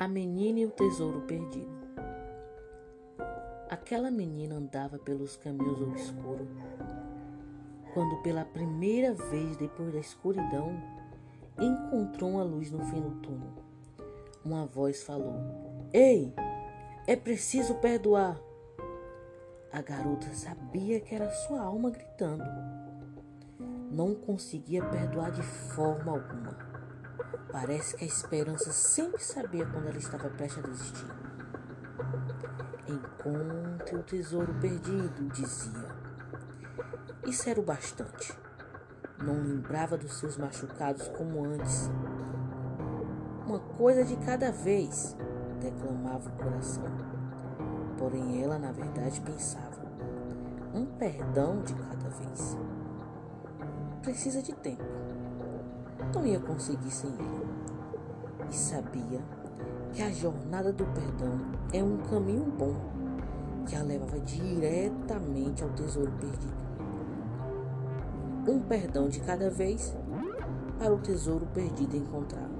A menina e o tesouro perdido. Aquela menina andava pelos caminhos obscuros. Quando pela primeira vez depois da escuridão, encontrou uma luz no fim do túnel. Uma voz falou: Ei, é preciso perdoar. A garota sabia que era sua alma gritando. Não conseguia perdoar de forma alguma. Parece que a esperança sempre sabia quando ela estava prestes a desistir. Encontre o tesouro perdido, dizia. Isso era o bastante. Não lembrava dos seus machucados como antes. Uma coisa de cada vez, declamava o coração. Porém, ela, na verdade, pensava: um perdão de cada vez. Precisa de tempo não ia conseguir sem ele. E sabia que a jornada do perdão é um caminho bom que a levava diretamente ao tesouro perdido. Um perdão de cada vez para o tesouro perdido encontrar.